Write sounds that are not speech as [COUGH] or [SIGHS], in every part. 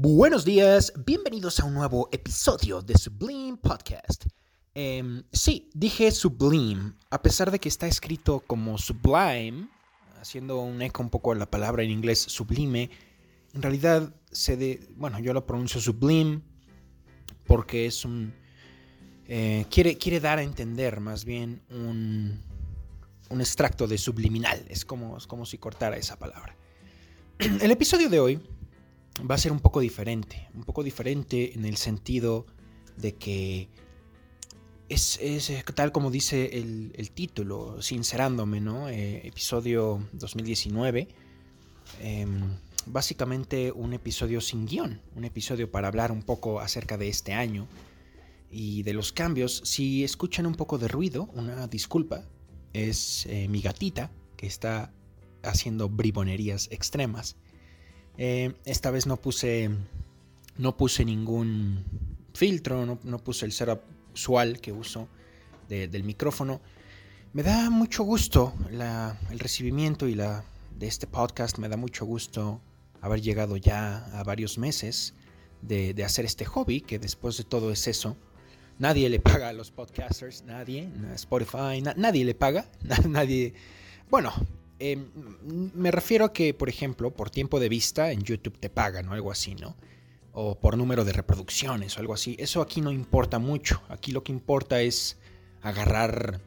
Buenos días, bienvenidos a un nuevo episodio de Sublime Podcast. Em, sí, dije Sublime, a pesar de que está escrito como Sublime, haciendo un eco un poco a la palabra en inglés sublime, en realidad se de, bueno, yo lo pronuncio Sublime porque es un, eh, quiere, quiere dar a entender más bien un, un extracto de subliminal, es como, es como si cortara esa palabra. [CLEARS THROAT] El episodio de hoy va a ser un poco diferente, un poco diferente en el sentido de que es, eh, tal como dice el, título, sincerándome, ¿no? Eh, episodio 2019. Em, básicamente un episodio sin guion, un episodio para hablar un poco acerca de este año y de los cambios. Si escuchan un poco de ruido, una disculpa, es eh, mi gatita que está haciendo bribonerías extremas. Eh, esta vez no puse, no puse ningún filtro, no, puse el setup usual que uso del micrófono. Me da mucho gusto el recibimiento y la, de este podcast, me da mucho gusto haber llegado ya a varios meses de, hacer este hobby, que después de todo es eso. Nadie le paga a los podcasters, nadie, Spotify, nadie le paga, [LAUGHS] nadie... Bueno, Em, me refiero a que, por ejemplo, por tiempo de vista en YouTube te pagan o algo así, ¿no? O por número de reproducciones o algo así. Eso aquí no importa mucho. Aquí lo que importa es agarrar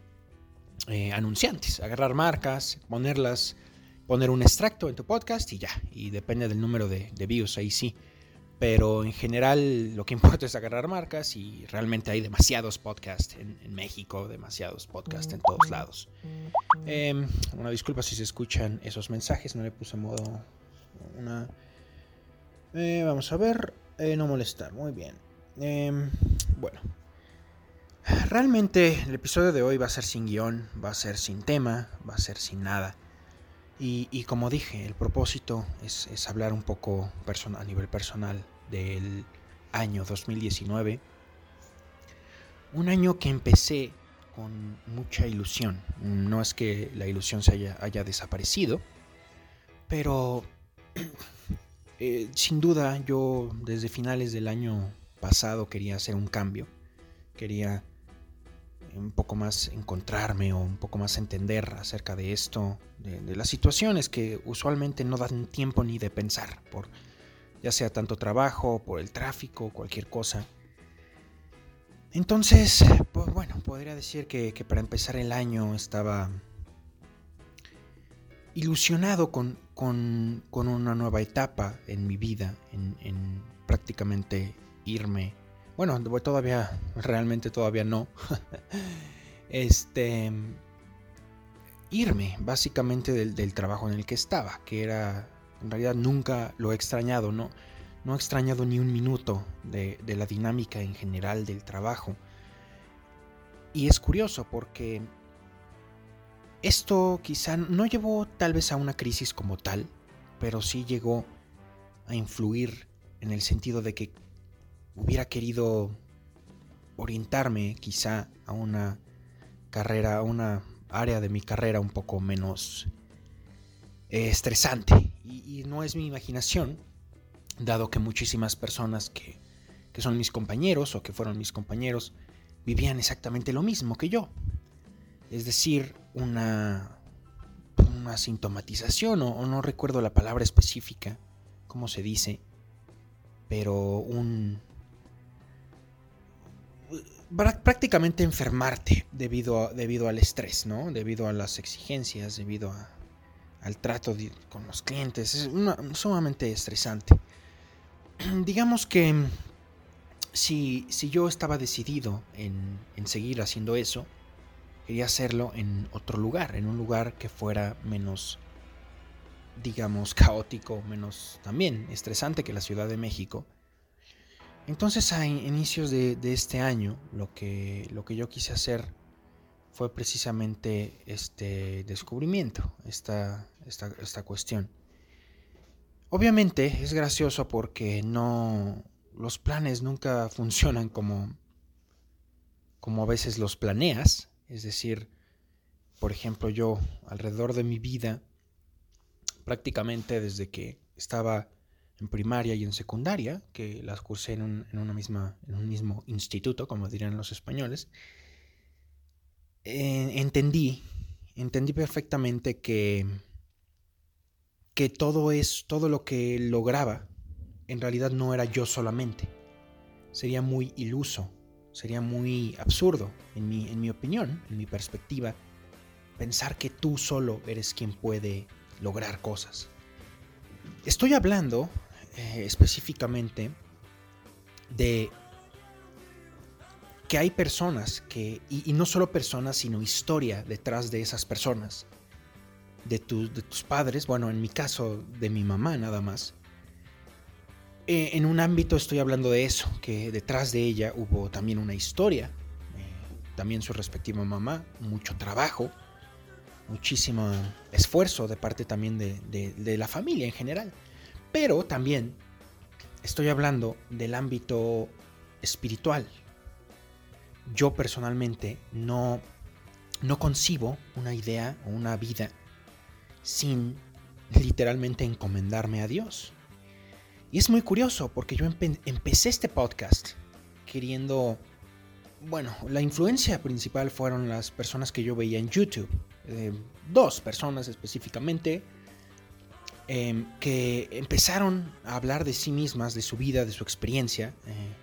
eh, anunciantes, agarrar marcas, ponerlas, poner un extracto en tu podcast y ya. Y depende del número de, de views, ahí sí pero en general lo que [LAUGHS] importa es agarrar marcas y realmente hay demasiados podcasts en, México, demasiados podcasts en todos lados. Eh, una disculpa si se escuchan esos mensajes, no le puse modo una... Eh, vamos a ver, eh, no molestar, muy bien. Em, bueno, realmente el episodio de hoy va a ser sin guion, va a ser sin tema, va a ser sin nada. Y, como dije, el propósito es, hablar un poco a nivel personal del año 2019. Un año que empecé con mucha ilusión. No es que la ilusión se haya, desaparecido, pero [CLEARS THROAT] eh, sin duda yo desde finales del año pasado quería hacer un cambio. Quería un poco más encontrarme o un poco más entender acerca de esto, de, las situaciones que usualmente no dan tiempo ni de pensar, por ya sea tanto trabajo, por el tráfico, cualquier cosa. Entonces, pues bueno, podría decir que, para empezar el año estaba ilusionado con, una nueva etapa en mi vida, en, en prácticamente irme bueno, todavía, realmente todavía no. [LAUGHS] este. Irme, básicamente, del, trabajo en el que estaba, que era. En realidad nunca lo he extrañado, no, no he extrañado ni un minuto de, la dinámica en general del trabajo. Y es curioso porque esto quizá no llevó tal vez a una crisis como tal, pero sí llegó a influir en el sentido de que hubiera querido orientarme quizá a una carrera, a una área de mi carrera un poco menos eh, estresante. Y, no es mi imaginación, dado que muchísimas personas que, son mis compañeros o que fueron mis compañeros vivían exactamente lo mismo que yo. Es decir, una, una sintomatización, o no recuerdo la palabra específica, cómo se dice, pero un, prácticamente enfermarte debido, debido al estrés, ¿no? Debido a las exigencias, debido al trato con los clientes. Es sumamente estresante. [CLEARS THROAT] Digamos que si, si yo estaba decidido en, en seguir haciendo eso, quería hacerlo en otro lugar, en un lugar que fuera menos, digamos, [LAUGHS] caótico, menos también estresante que la Ciudad de México entonces a inicios de, este año lo que, lo que yo quise hacer fue precisamente este descubrimiento, esta, esta, cuestión. Obviamente es gracioso porque no los planes nunca funcionan como, como a veces los planeas. Es decir, por ejemplo, yo alrededor de mi vida, prácticamente desde que estaba en primaria y en secundaria, que las cursé en un, una misma, en un mismo instituto, como dirían los españoles, entendí, entendí perfectamente que, que todo es, todo lo que lograba, en realidad no era yo solamente. Sería muy iluso, sería muy absurdo, en mi, en mi opinión, en mi perspectiva, pensar que tú solo eres quien puede lograr cosas. Estoy hablando eh, específicamente de que hay personas que, y, no solo personas, sino historia detrás de esas personas, de, de tus padres, bueno, en mi caso, de mi mamá nada más. Eh, en un ámbito estoy hablando de eso, que detrás de ella hubo también una historia, eh, también su respectiva mamá, mucho trabajo, muchísimo esfuerzo de parte también de la familia en general. Pero también estoy hablando del ámbito espiritual. Yo personalmente no, no concibo una idea o una vida sin literalmente encomendarme a Dios. Y es muy curioso porque yo empecé este podcast queriendo, bueno, la influencia principal fueron las personas que yo veía en YouTube. Eh, dos personas específicamente Em, que empezaron a hablar de sí mismas, de su vida, de su experiencia. Eh,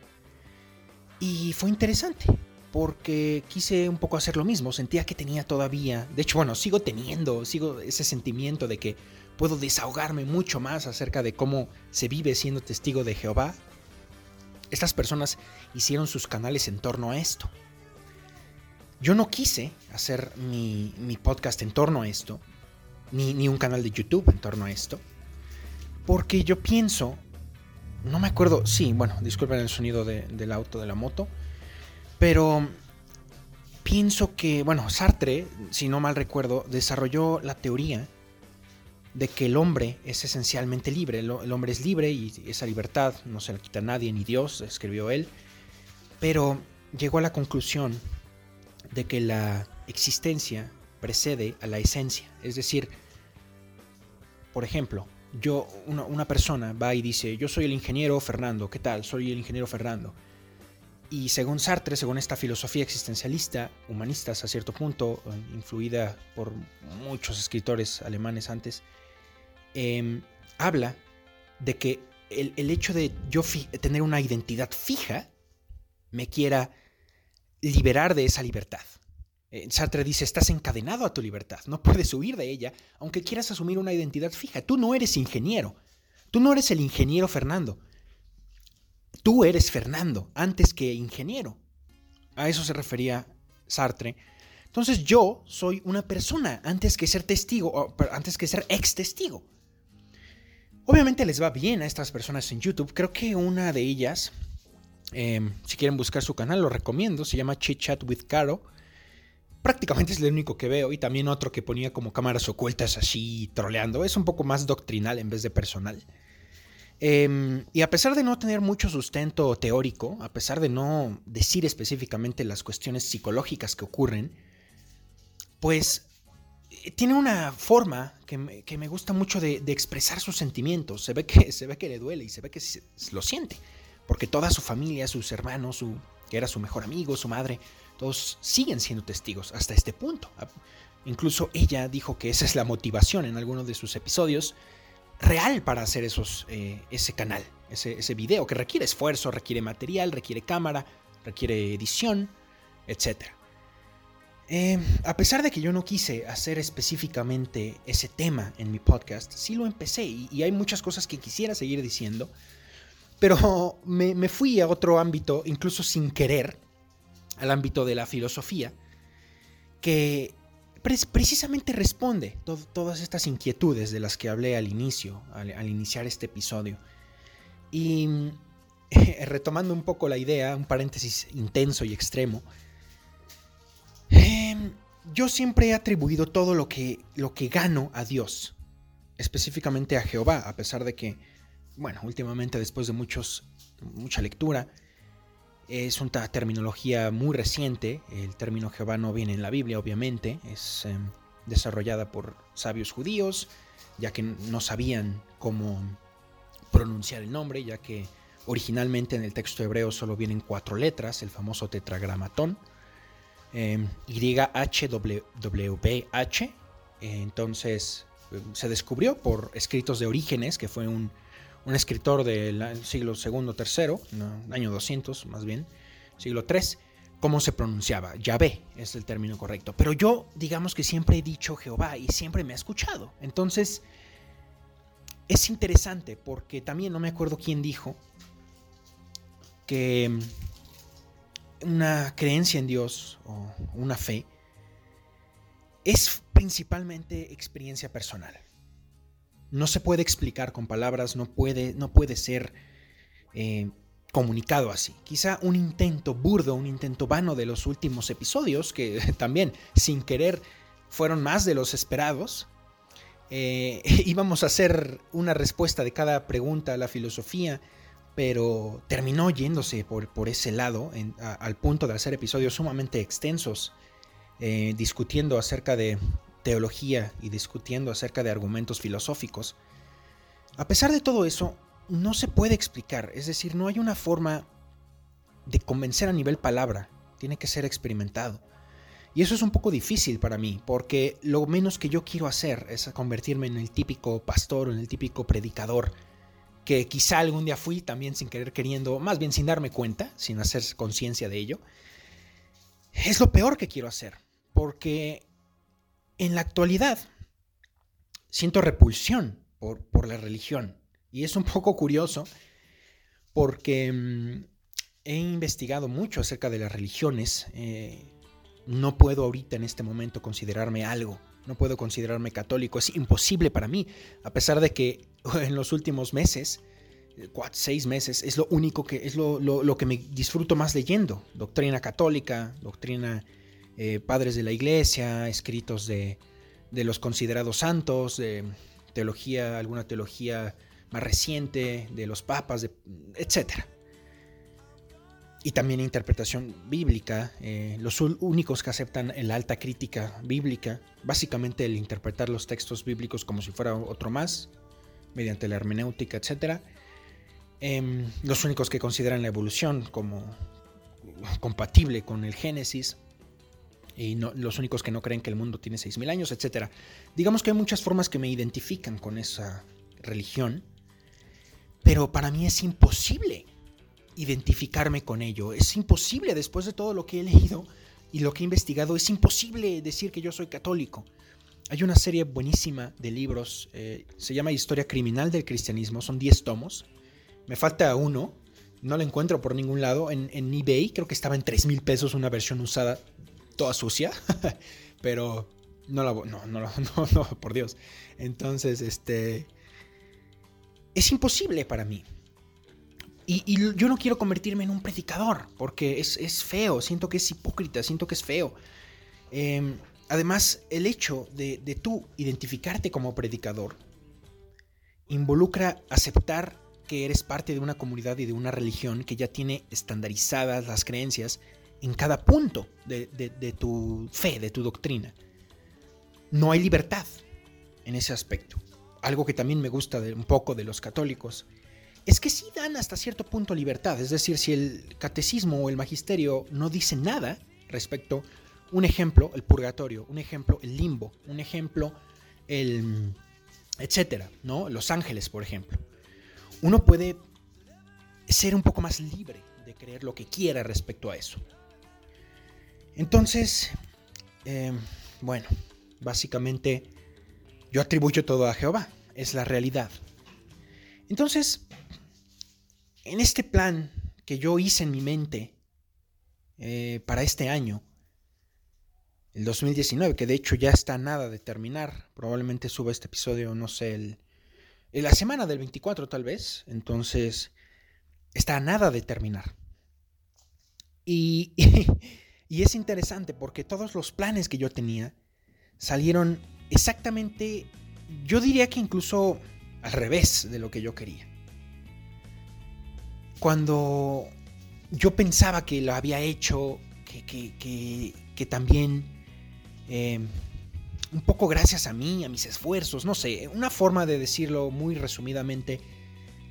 y fue interesante, porque quise un poco hacer lo mismo, sentía que tenía todavía, de hecho, bueno, sigo teniendo, sigo ese sentimiento de que puedo desahogarme mucho más acerca de cómo se vive siendo testigo de Jehová. Estas personas hicieron sus canales en torno a esto. Yo no quise hacer mi, podcast en torno a esto, ni, un canal de YouTube en torno a esto. Porque yo pienso, no me acuerdo, sí, bueno, disculpen el sonido del auto, de la moto, pero pienso que, bueno, Sartre, si no mal recuerdo, desarrolló la teoría de que el hombre es esencialmente libre, el, hombre es libre y esa libertad no se la quita nadie, ni Dios, escribió él, pero llegó a la conclusión de que la existencia precede a la esencia. Es decir, por ejemplo, yo, una, persona va y dice, yo soy el ingeniero Fernando, ¿qué tal? Soy el ingeniero Fernando. Y según Sartre, según esta filosofía existencialista, humanista a cierto punto, eh, influida por muchos escritores alemanes antes, em, habla de que el, el hecho de yo tener una identidad fija me quiera liberar de esa libertad. Eh, Sartre dice, estás encadenado a tu libertad, no puedes huir de ella, aunque quieras asumir una identidad fija. Tú no eres ingeniero, tú no eres el ingeniero Fernando, tú eres Fernando antes que ingeniero. A eso se refería Sartre. Entonces yo soy una persona antes que ser testigo, o antes que ser ex testigo. Obviamente les va bien a estas personas en YouTube. Creo que una de ellas, em, si quieren buscar su canal, lo recomiendo. Se llama Chit Chat with Caro prácticamente es el único que veo. Y también otro que ponía como cámaras ocultas así troleando. Es un poco más doctrinal en vez de personal. Em, y a pesar de no tener mucho sustento teórico, a pesar de no decir específicamente las cuestiones psicológicas que ocurren, pues eh, tiene una forma que me, gusta mucho de, expresar sus sentimientos. Se ve, que, se ve que le duele y se ve que lo siente. Porque toda su familia, sus hermanos, su, que era su mejor amigo, su madre, todos siguen siendo testigos hasta este punto. Incluso ella dijo que esa es la motivación en algunos de sus episodios real para hacer esos, eh, ese canal, ese, ese, video que requiere esfuerzo, requiere material, requiere cámara, requiere edición, etc. Eh, a pesar de que yo no quise hacer específicamente ese tema en mi podcast, sí lo empecé y, hay muchas cosas que quisiera seguir diciendo, pero me, me fui a otro ámbito, incluso sin querer, al ámbito de la filosofía, que precisamente responde todas estas inquietudes de las que hablé al inicio, al, iniciar este episodio. Y [LAUGHS] retomando un poco la idea, un paréntesis intenso y extremo, em, yo siempre he atribuido todo lo que, lo que gano a Dios, específicamente a Jehová, a pesar de que, bueno, últimamente después de muchos, mucha lectura, es una terminología muy reciente. El término Jehová no viene en la Biblia, obviamente. Es em, desarrollada por sabios judíos, ya que no sabían cómo pronunciar el nombre, ya que originalmente en el texto hebreo solo vienen cuatro letras, el famoso tetragramatón, eh, YHWH. entonces se descubrió por escritos de Orígenes, que fue un, escritor del siglo II, III, año 200 más bien, siglo III, cómo se pronunciaba. Yahvé es el término correcto. Pero yo, digamos que siempre he dicho Jehová y siempre me ha escuchado. Entonces, es interesante porque también no me acuerdo quién dijo que una creencia en Dios o una fe es principalmente experiencia personal. No se puede explicar con palabras, no puede, no puede ser eh, comunicado así. Quizá un intento burdo, un intento vano de los últimos episodios, que [LAUGHS] también sin querer fueron más de los esperados. Eh, [LAUGHS] íbamos a hacer una respuesta de cada pregunta a la filosofía, pero terminó yéndose por, por ese lado, al punto de hacer episodios sumamente extensos, eh, discutiendo acerca de teología y discutiendo acerca de argumentos filosóficos. A pesar de todo eso, no se puede explicar, es decir, no hay una forma de convencer a nivel palabra, tiene que ser experimentado. Y eso es un poco difícil para mí, porque lo menos que yo quiero hacer es convertirme en el típico pastor o en el típico predicador, que quizá algún día fui también sin querer queriendo, más bien sin darme cuenta, sin hacer conciencia de ello. Es lo peor que quiero hacer, porque en la actualidad siento repulsión por, por la religión. Y es un poco curioso porque mm, he investigado mucho acerca de las religiones. Eh, no puedo ahorita en este momento considerarme algo. No puedo considerarme católico. Es imposible para mí. A pesar de que [LAUGHS] en los últimos meses, seis meses, es lo único que es lo, que me disfruto más leyendo. Doctrina católica, doctrina eh, padres de la iglesia, escritos de, de los considerados santos, de teología, alguna teología más reciente, de los papas, de, etc. Y también interpretación bíblica, eh, los únicos que aceptan la alta crítica bíblica, básicamente el interpretar los textos bíblicos como si fuera otro más, mediante la hermenéutica, etc. Em, los únicos que consideran la evolución como compatible con el Génesis, y los únicos que no creen que el mundo tiene 6.000 años, etc. Digamos que hay muchas formas que me identifican con esa religión, pero para mí es imposible identificarme con ello. Es imposible, después de todo lo que he leído y lo que he investigado, es imposible decir que yo soy católico. Hay una serie buenísima de libros, eh, se llama Historia Criminal del Cristianismo, son 10 tomos. Me falta uno, no lo encuentro por ningún lado. En, eBay creo que estaba en 3 mil pesos una versión usada, toda sucia, [LAUGHS] pero no la... No, [LAUGHS] no, no, no, por Dios. Entonces, este es imposible para mí. Y, yo no quiero convertirme en un predicador, porque es, feo, siento que es hipócrita, siento que es feo. Em, además, el hecho de, de tú identificarte como predicador involucra aceptar que eres parte de una comunidad y de una religión que ya tiene estandarizadas las creencias en cada punto de, de, tu fe, de tu doctrina. No hay libertad en ese aspecto algo que también me gusta de, un poco de los católicos, es que sí dan hasta cierto punto libertad. Es decir, si el catecismo o el magisterio no dice nada respecto, un ejemplo, el purgatorio, un ejemplo, el limbo, un ejemplo, el etcétera, ¿no? Los ángeles, por ejemplo. Uno puede ser un poco más libre de creer lo que quiera respecto a eso. Entonces, eh, bueno, básicamente yo atribuyo todo a Jehová, es la realidad. Entonces, en este plan que yo hice en mi mente eh, para este año, el 2019, que de hecho ya está nada de terminar, probablemente suba este episodio, no sé, el, en la semana del 24 tal vez, entonces está nada de terminar. y [LAUGHS] es interesante porque todos los planes que yo tenía salieron exactamente, yo diría que incluso al revés de lo que yo quería. Cuando yo pensaba que lo había hecho, que, también em, un poco gracias a mí, a mis esfuerzos, no sé, una forma de decirlo muy resumidamente,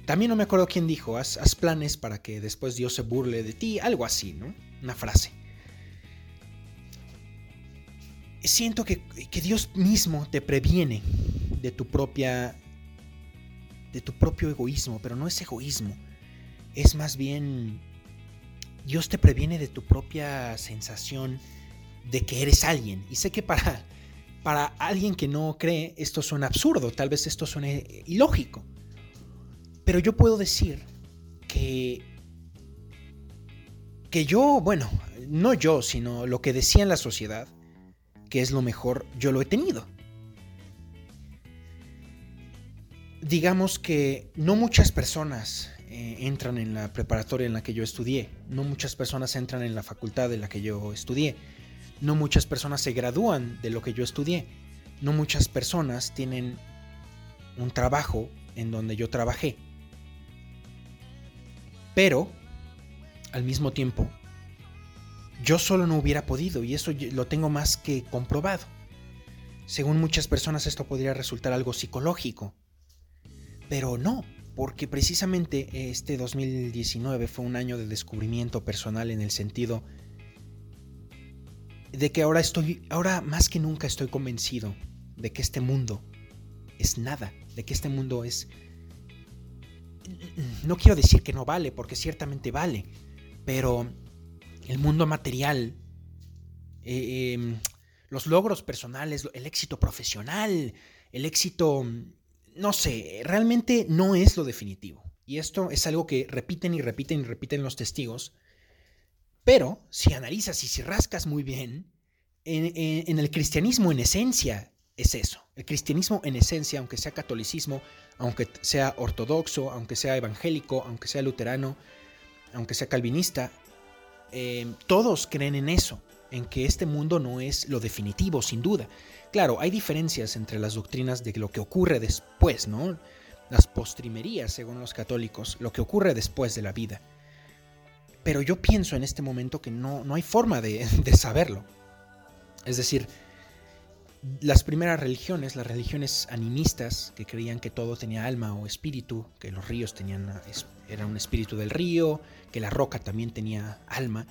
También no me acuerdo quién dijo, haz, planes para que después Dios se burle de ti, algo así, ¿no? Una frase. Siento que, que Dios mismo te previene de tu propia de tu propio egoísmo, pero no es egoísmo, es más bien Dios te previene de tu propia sensación de que eres alguien. Y sé que para, para alguien que no cree esto suena absurdo, tal vez esto suene ilógico. Pero yo puedo decir que, que yo, bueno, no yo, sino lo que decía en la sociedad, que es lo mejor, yo lo he tenido. digamos que no muchas personas eh, entran en la preparatoria en la que yo estudié, no muchas personas entran en la facultad en la que yo estudié, no muchas personas se gradúan de lo que yo estudié, no muchas personas tienen un trabajo en donde yo trabajé. Pero, al mismo tiempo, yo solo no hubiera podido y eso lo tengo más que comprobado. Según muchas personas esto podría resultar algo psicológico, pero no, porque precisamente este 2019 fue un año de descubrimiento personal en el sentido de que ahora estoy, ahora más que nunca estoy convencido de que este mundo es nada, de que este mundo es... No quiero decir que no vale, porque ciertamente vale, pero el mundo material, eh, em, los logros personales, el éxito profesional, el éxito no sé, realmente no es lo definitivo. Y esto es algo que repiten y repiten y repiten los testigos. Pero si analizas y si rascas muy bien, en, el cristianismo en esencia es eso. El cristianismo en esencia, aunque sea catolicismo, aunque sea ortodoxo, aunque sea evangélico, aunque sea luterano, aunque sea calvinista, eh, todos creen en eso, en que este mundo no es lo definitivo, sin duda. Claro, hay diferencias entre las doctrinas de lo que ocurre después, ¿no? Las postrimerías, según los católicos, lo que ocurre después de la vida. Pero yo pienso en este momento que no, no hay forma de [LAUGHS] saberlo. Es decir, las primeras religiones, las religiones animistas, que creían que todo tenía alma o espíritu, que los ríos tenían, era un espíritu del río, que la roca también tenía alma,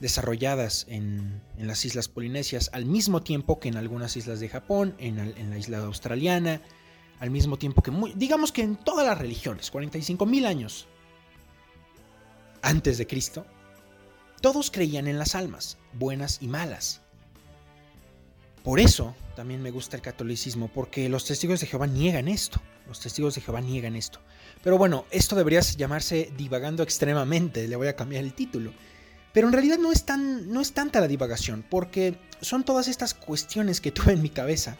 desarrolladas en, las islas polinesias al mismo tiempo que en algunas islas de Japón, en, la isla australiana, al mismo tiempo que, digamos que en todas las religiones, 45 mil años antes de Cristo, todos creían en las almas, buenas y malas. Por eso también me gusta el catolicismo, porque los testigos de Jehová niegan esto. Los testigos de Jehová niegan esto. Pero bueno, esto debería llamarse divagando extremadamente, le voy a cambiar el título. Pero en realidad no es, tan, no es tanta la divagación, porque son todas estas cuestiones que tuve en mi cabeza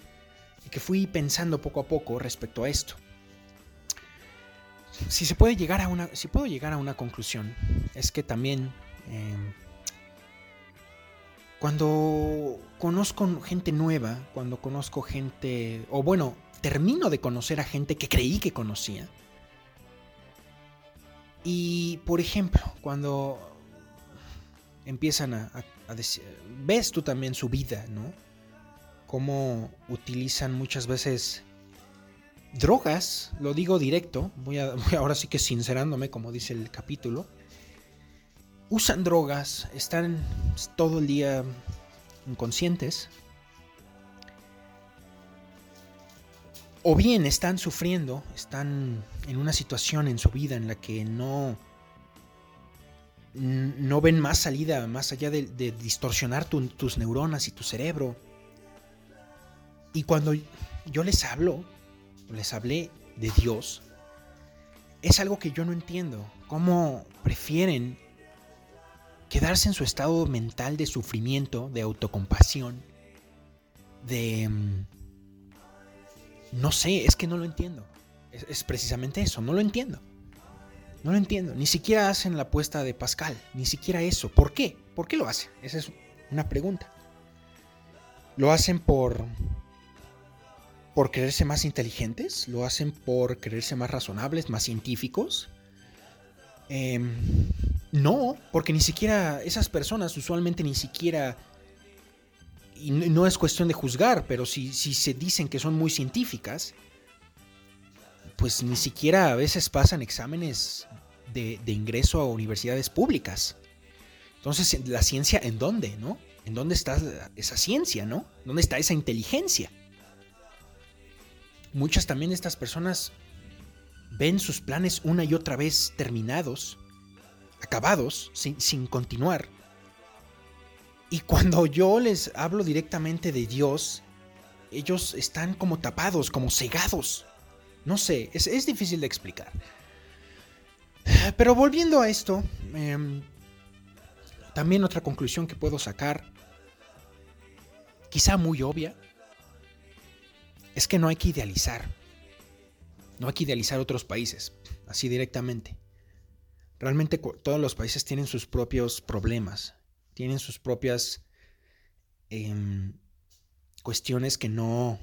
y que fui pensando poco a poco respecto a esto. Si se puede llegar a una, si puedo llegar a una conclusión, es que también em, cuando conozco gente nueva, cuando conozco gente, o bueno, termino de conocer a gente que creí que conocía. Y por ejemplo, cuando empiezan a, decir, ves tú también su vida, ¿no? Cómo utilizan muchas veces drogas, lo digo directo, voy, a, [LAUGHS] ahora sí que sincerándome, como dice el capítulo. Usan drogas, están todo el día inconscientes. O bien están sufriendo, están en una situación en su vida en la que no no ven más salida, más allá de, distorsionar tus neuronas y tu cerebro. Y cuando yo les hablo, les hablé de Dios, es algo que yo no entiendo. ¿Cómo prefieren quedarse en su estado mental de sufrimiento, de autocompasión, de... Mm, no sé, es que no lo entiendo. es precisamente eso, no lo entiendo. No lo entiendo. Ni siquiera hacen la apuesta de Pascal. Ni siquiera eso. ¿Por qué? ¿Por qué lo hacen? Esa es una pregunta. ¿Lo hacen por. por creerse más inteligentes? ¿Lo hacen por creerse más razonables, más científicos? Em, no, porque ni siquiera esas personas usualmente ni siquiera. Y no es cuestión de juzgar, pero si, si se dicen que son muy científicas, pues ni siquiera a veces pasan exámenes de, de ingreso a universidades públicas. Entonces, ¿la ciencia en dónde, no? ¿En dónde está esa ciencia, no? ¿Dónde está esa inteligencia? Muchas también estas personas ven sus planes una y otra vez terminados, acabados, sin, continuar. Y cuando yo les hablo directamente de Dios, ellos están como tapados, como cegados. No sé, es, difícil de explicar. Pero volviendo a esto, em, también otra conclusión que puedo sacar, quizá muy obvia, es que no hay que idealizar. No hay que idealizar otros países, así directamente. Realmente todos los países tienen sus propios problemas, tienen sus propias em, cuestiones que no,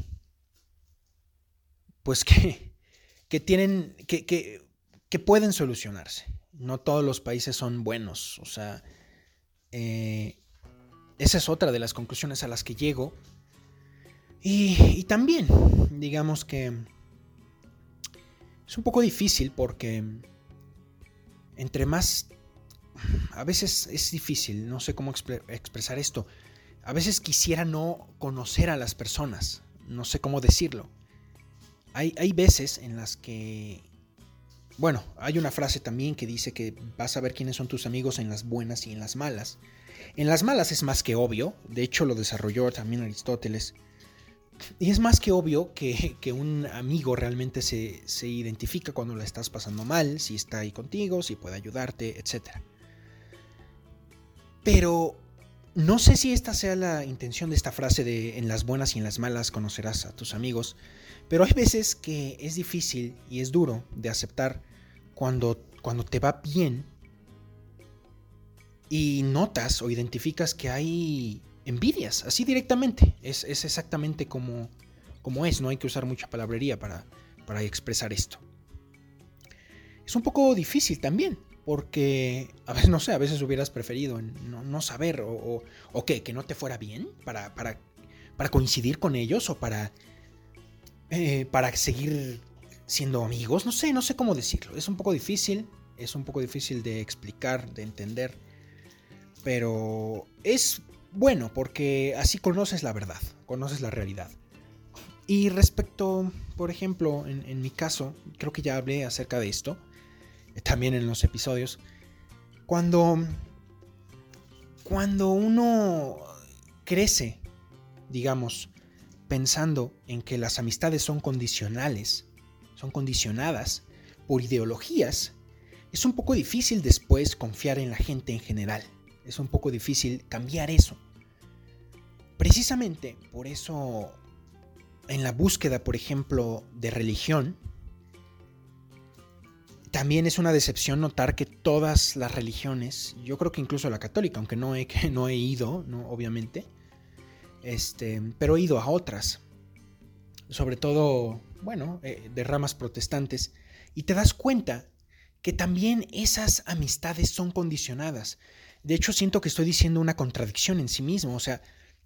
pues que, [LAUGHS] que tienen, que, que, que, pueden solucionarse. No todos los países son buenos, o sea, eh, esa es otra de las conclusiones a las que llego. Y, y también, digamos que es un poco difícil porque entre más... A veces es difícil, no sé cómo expresar esto. A veces quisiera no conocer a las personas, no sé cómo decirlo. Hay, hay veces en las que... Bueno, hay una frase también que dice que vas a ver quiénes son tus amigos en las buenas y en las malas. En las malas es más que obvio, de hecho lo desarrolló también Aristóteles. Y es más que obvio que, un amigo realmente se, se, identifica cuando la estás pasando mal, si está ahí contigo, si puede ayudarte, etc. Pero no sé si esta sea la intención de esta frase de en las buenas y en las malas conocerás a tus amigos, pero hay veces que es difícil y es duro de aceptar cuando, cuando te va bien y notas o identificas que hay envidias, así directamente. Es, exactamente como, como, es, no hay que usar mucha palabrería para, para expresar esto. Es un poco difícil también, porque a veces, no sé, a veces hubieras preferido no, saber o, o, qué, que no te fuera bien para, para, para coincidir con ellos o para, eh, para seguir siendo amigos, no sé, no sé cómo decirlo. Es un poco difícil, es un poco difícil de explicar, de entender, pero es bueno, porque así conoces la verdad, conoces la realidad. Y respecto, por ejemplo, en, mi caso, creo que ya hablé acerca de esto, eh, también en los episodios, cuando, cuando uno crece, digamos, pensando en que las amistades son condicionales, son condicionadas por ideologías, es un poco difícil después confiar en la gente en general. Es un poco difícil cambiar eso. Precisamente por eso, en la búsqueda, por ejemplo, de religión, también es una decepción notar que todas las religiones, yo creo que incluso la católica, aunque no he, [LAUGHS] no he ido, obviamente, este, pero he ido a otras, sobre todo, bueno, eh, de ramas protestantes, y te das cuenta que también esas amistades son condicionadas. De hecho, siento que estoy diciendo una contradicción en sí mismo. O sea,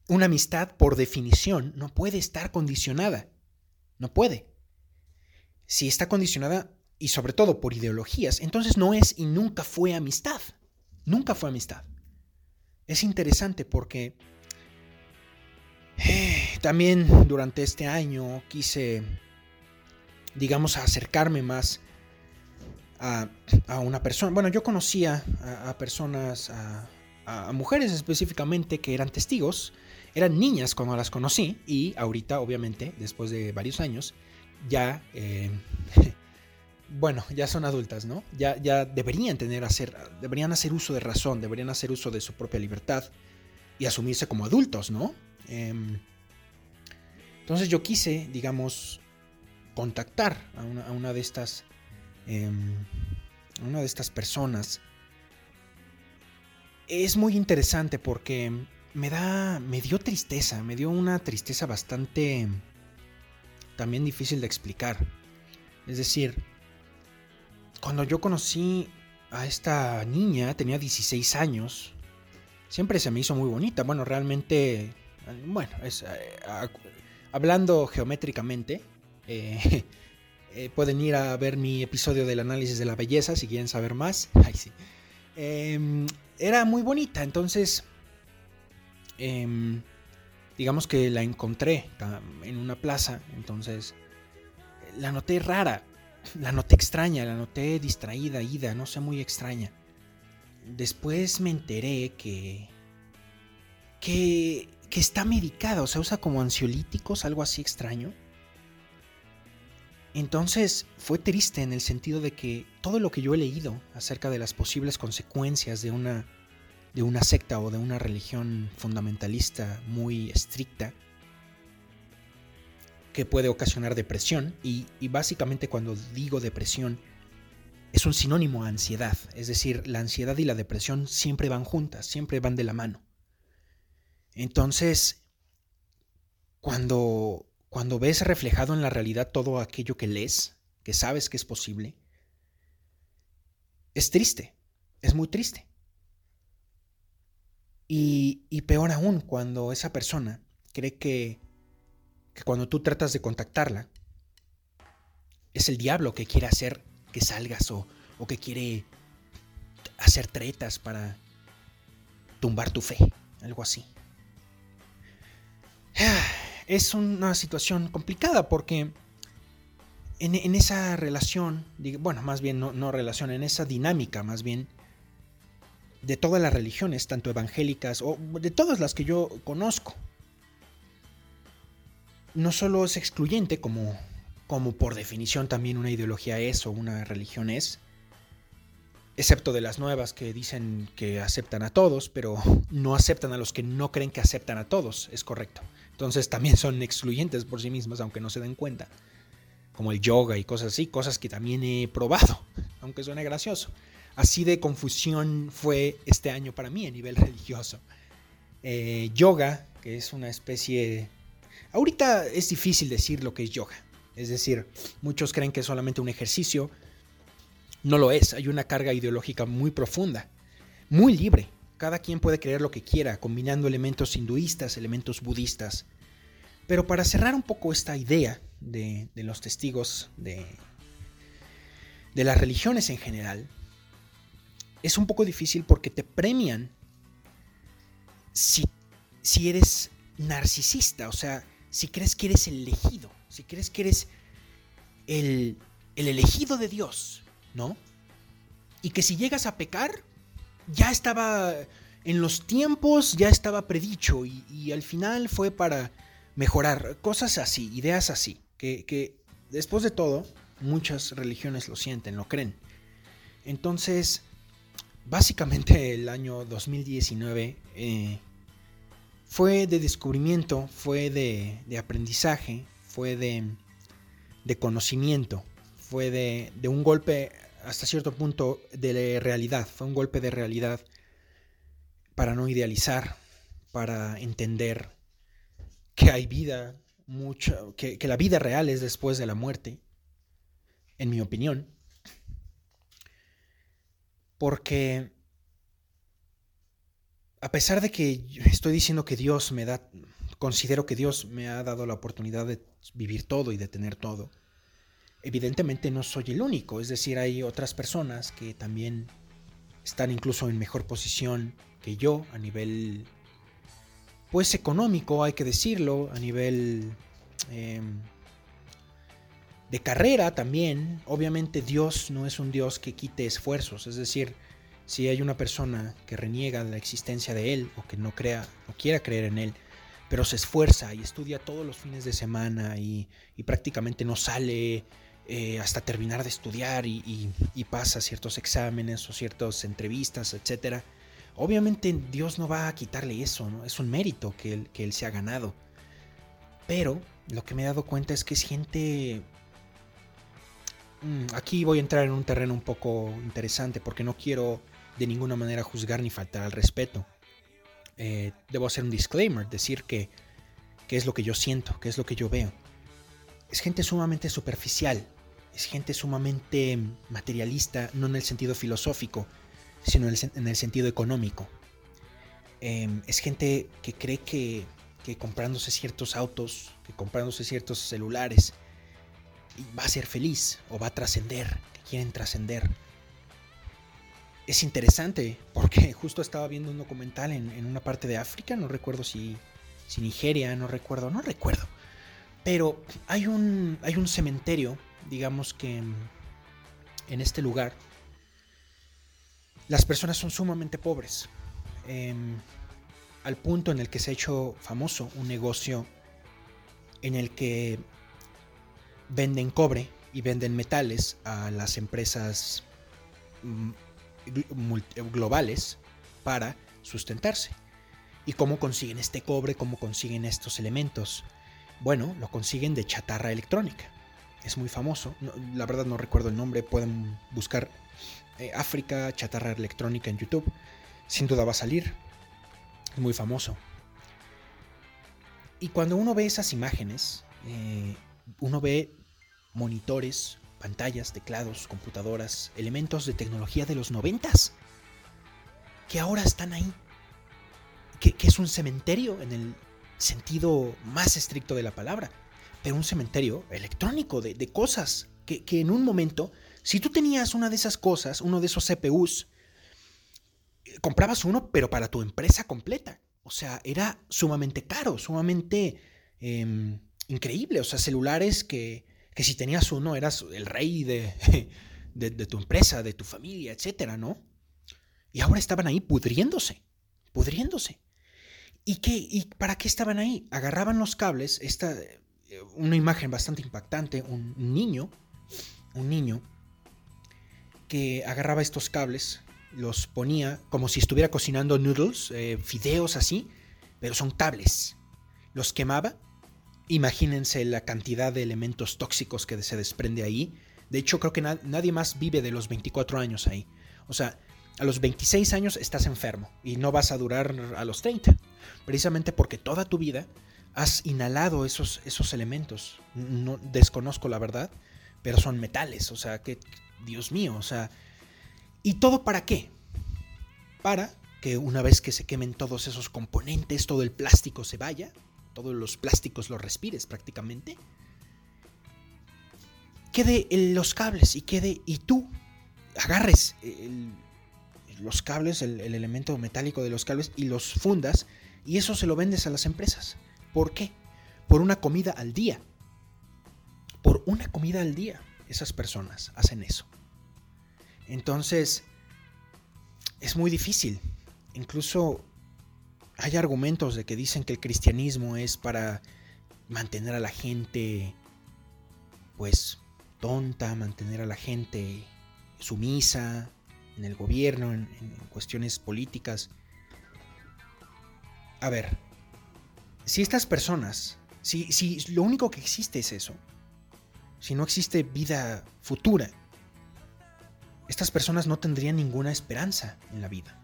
una amistad, por definición, no puede estar condicionada. No puede. Si está condicionada, y sobre todo por ideologías, entonces no es y nunca fue amistad. Nunca fue amistad. Es interesante porque eh, también durante este año quise, digamos, acercarme más a, una persona. Bueno, yo conocía a, personas, a, mujeres específicamente que eran testigos. Eran niñas cuando las conocí y ahorita, obviamente, después de varios años, ya, eh, [LAUGHS] bueno, ya son adultas, ¿no? Ya, ya deberían tener, hacer, deberían hacer uso de razón, deberían hacer uso de su propia libertad y asumirse como adultos, ¿no? Em, entonces yo quise, digamos, contactar a una, a una de estas Em, una de estas personas, es muy interesante porque me da, me dio tristeza, me dio una tristeza bastante también difícil de explicar. Es decir, cuando yo conocí a esta niña, tenía 16 años, siempre se me hizo muy bonita. Bueno, realmente, bueno, es, eh, hablando geométricamente, eh, [LAUGHS] Eh, pueden ir a ver mi episodio del análisis de la belleza si quieren saber más. [LAUGHS] sí. Em, era muy bonita, entonces em, digamos que la encontré en una plaza, entonces la noté rara, [LAUGHS] la noté extraña, la noté distraída, ida, no sé, muy extraña. Después me enteré que, que, que está medicada, o sea, usa como ansiolíticos, algo así extraño. Entonces fue triste en el sentido de que todo lo que yo he leído acerca de las posibles consecuencias de una, de una secta o de una religión fundamentalista muy estricta, que puede ocasionar depresión, y, y básicamente cuando digo depresión, es un sinónimo a ansiedad, es decir, la ansiedad y la depresión siempre van juntas, siempre van de la mano. Entonces, cuando, cuando ves reflejado en la realidad todo aquello que lees, que sabes que es posible, es triste, es muy triste. Y, y peor aún, cuando esa persona cree que, que cuando tú tratas de contactarla, es el diablo que quiere hacer que salgas o, o que quiere hacer tretas para tumbar tu fe, algo así. Es una situación complicada porque en, esa relación, bueno, más bien no, no, relación, en esa dinámica más bien de todas las religiones, tanto evangélicas o de todas las que yo conozco, no solo es excluyente como, como por definición también una ideología es o una religión es, excepto de las nuevas que dicen que aceptan a todos, pero no aceptan a los que no creen que aceptan a todos, es correcto. Entonces también son excluyentes por sí mismas, aunque no se den cuenta. Como el yoga y cosas así, cosas que también he probado, [LAUGHS] aunque suene gracioso. Así de confusión fue este año para mí a nivel religioso. Eh, yoga, que es una especie... Ahorita es difícil decir lo que es yoga. Es decir, muchos creen que es solamente un ejercicio. No lo es, hay una carga ideológica muy profunda, muy libre, cada quien puede creer lo que quiera, combinando elementos hinduistas, elementos budistas. Pero para cerrar un poco esta idea de, los testigos de, de las religiones en general, es un poco difícil porque te premian si, si eres narcisista, o sea, si crees que eres el elegido, si crees que eres el, el elegido de Dios, ¿no? Y que si llegas a pecar, ya estaba en los tiempos, ya estaba predicho y, al final fue para mejorar. Cosas así, ideas así, que, después de todo muchas religiones lo sienten, lo creen. Entonces, básicamente el año 2019 eh, fue de descubrimiento, fue de, aprendizaje, fue de, de conocimiento, fue de, de, un golpe hasta cierto punto de realidad, fue un golpe de realidad para no idealizar, para entender que hay vida, mucho, que, que la vida real es después de la muerte, en mi opinión, porque a pesar de que estoy diciendo que Dios me da, considero que Dios me ha dado la oportunidad de vivir todo y de tener todo, evidentemente no soy el único, es decir, hay otras personas que también están incluso en mejor posición que yo a nivel, pues económico, hay que decirlo, a nivel em, de carrera también. Obviamente Dios no es un Dios que quite esfuerzos, es decir, si hay una persona que reniega la existencia de Él o que no crea o quiera creer en Él, pero se esfuerza y estudia todos los fines de semana y prácticamente no sale eh, hasta terminar de estudiar y, pasa ciertos exámenes o ciertas entrevistas, etc. Obviamente Dios no va a quitarle eso, ¿no? es un mérito que él, que él se ha ganado. Pero lo que me he dado cuenta es que es gente... Mm, aquí voy a entrar en un terreno un poco interesante porque no quiero de ninguna manera juzgar ni faltar al respeto. Eh, debo hacer un disclaimer, decir que, que es lo que yo siento, que es lo que yo veo. Es gente sumamente superficial, es gente sumamente materialista, no en el sentido filosófico, sino en el, sentido económico. Em, es gente que cree que, comprándose ciertos autos, que comprándose ciertos celulares, va a ser feliz o va a trascender, que quieren trascender. Es interesante porque [LAUGHS] justo estaba viendo un documental en, una parte de África, no recuerdo si, si, Nigeria, no recuerdo, no recuerdo. Pero hay un, hay un cementerio, digamos que en este lugar, las personas son sumamente pobres. Em, al punto en el que se ha hecho famoso un negocio en el que venden cobre y venden metales a las empresas mm, globales para sustentarse. ¿Y cómo consiguen este cobre? ¿Cómo consiguen estos elementos? Bueno, lo consiguen de chatarra electrónica. Es muy famoso. la verdad no recuerdo el nombre. Pueden buscar eh, África, chatarra electrónica en YouTube. Sin duda va a salir. Es muy famoso. Y cuando uno ve esas imágenes, eh, uno ve monitores, pantallas, teclados, computadoras, elementos de tecnología de los noventas, que ahora están ahí, que, es un cementerio en el sentido más estricto de la palabra, pero un cementerio electrónico de, cosas que, que, en un momento, si tú tenías una de esas cosas, uno de esos CPUs, eh, comprabas uno, pero para tu empresa completa. O sea, era sumamente caro, sumamente em, increíble. O sea, celulares que, que, si tenías uno eras el rey de, [LAUGHS] de, tu empresa, de tu familia, etcétera, ¿no? Y ahora estaban ahí pudriéndose, pudriéndose. ¿Y, qué, ¿Y para qué estaban ahí? Agarraban los cables, esta, una imagen bastante impactante, un niño, un niño que agarraba estos cables los ponía como si estuviera cocinando noodles, eh, fideos así, pero son cables. Los quemaba. Imagínense la cantidad de elementos tóxicos que se desprende ahí. De hecho, creo que nadie más vive de los 24 años ahí. O sea, a los 26 años estás enfermo y no vas a durar a los 30. Precisamente porque toda tu vida has inhalado esos, esos elementos. No desconozco la verdad, pero son metales. O sea, que, Dios mío, o sea, ¿Y todo para qué? Para que una vez que se quemen todos esos componentes, todo el plástico se vaya, todos los plásticos los respires prácticamente, quede los cables y quede y tú agarres los cables, el, el elemento metálico de los cables y los fundas y eso se lo vendes a las empresas. ¿Por qué? Por una comida al día. Por una comida al día. Esas personas hacen eso. Entonces, es muy difícil. Incluso hay argumentos de que dicen que el cristianismo es para mantener a la gente, pues, tonta, mantener a la gente sumisa en el gobierno, en, cuestiones políticas. A ver, si estas personas, si, si lo único que existe es eso, si no existe vida futura, estas personas no tendrían ninguna esperanza en la vida.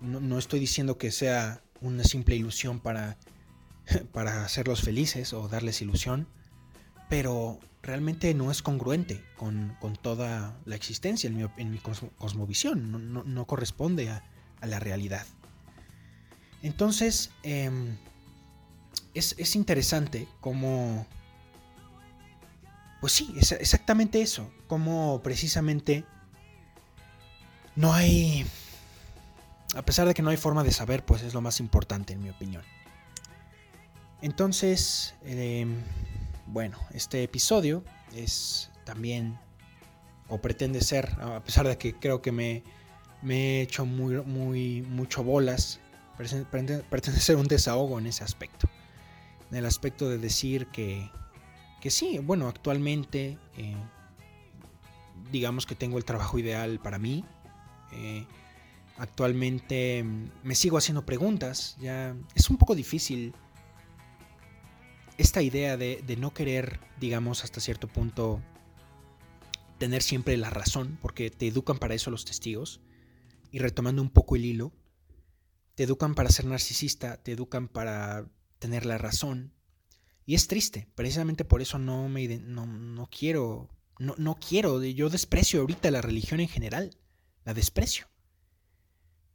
No, estoy diciendo que sea una simple ilusión para, [LAUGHS] para hacerlos felices o darles ilusión, pero realmente no es congruente con, toda la existencia en mi, cosmovisión, no, corresponde a, la realidad. Entonces, em, es, es interesante cómo pues sí, es exactamente eso. Como precisamente no hay... A pesar de que no hay forma de saber, pues es lo más importante en mi opinión. Entonces, em, bueno, este episodio es también, o pretende ser, a pesar de que creo que me, he hecho muy, muy, mucho bolas, pretende, ser un desahogo en ese aspecto. En el aspecto de decir que, que sí, bueno, actualmente eh, digamos que tengo el trabajo ideal para mí. Eh, actualmente mm, me sigo haciendo preguntas, ya es un poco difícil esta idea de, de, no querer, digamos, hasta cierto punto tener siempre la razón, porque te educan para eso los testigos, y retomando un poco el hilo, te educan para ser narcisista, te educan para tener la razón, y es triste, precisamente por eso no me no, no quiero, no, no quiero, yo desprecio ahorita la religión en general, la desprecio.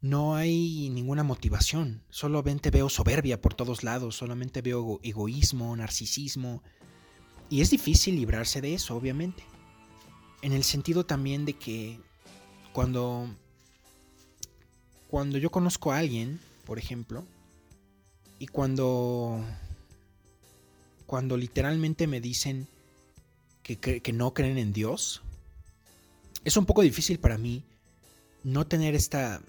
No hay ninguna motivación, solamente veo soberbia por todos lados, solamente veo egoísmo, narcisismo, Y es difícil librarse de eso, obviamente. En el sentido también de que cuando, cuando yo conozco a alguien, por ejemplo, y cuando, cuando literalmente me dicen que, que no creen en Dios, es un poco difícil para mí no tener esta,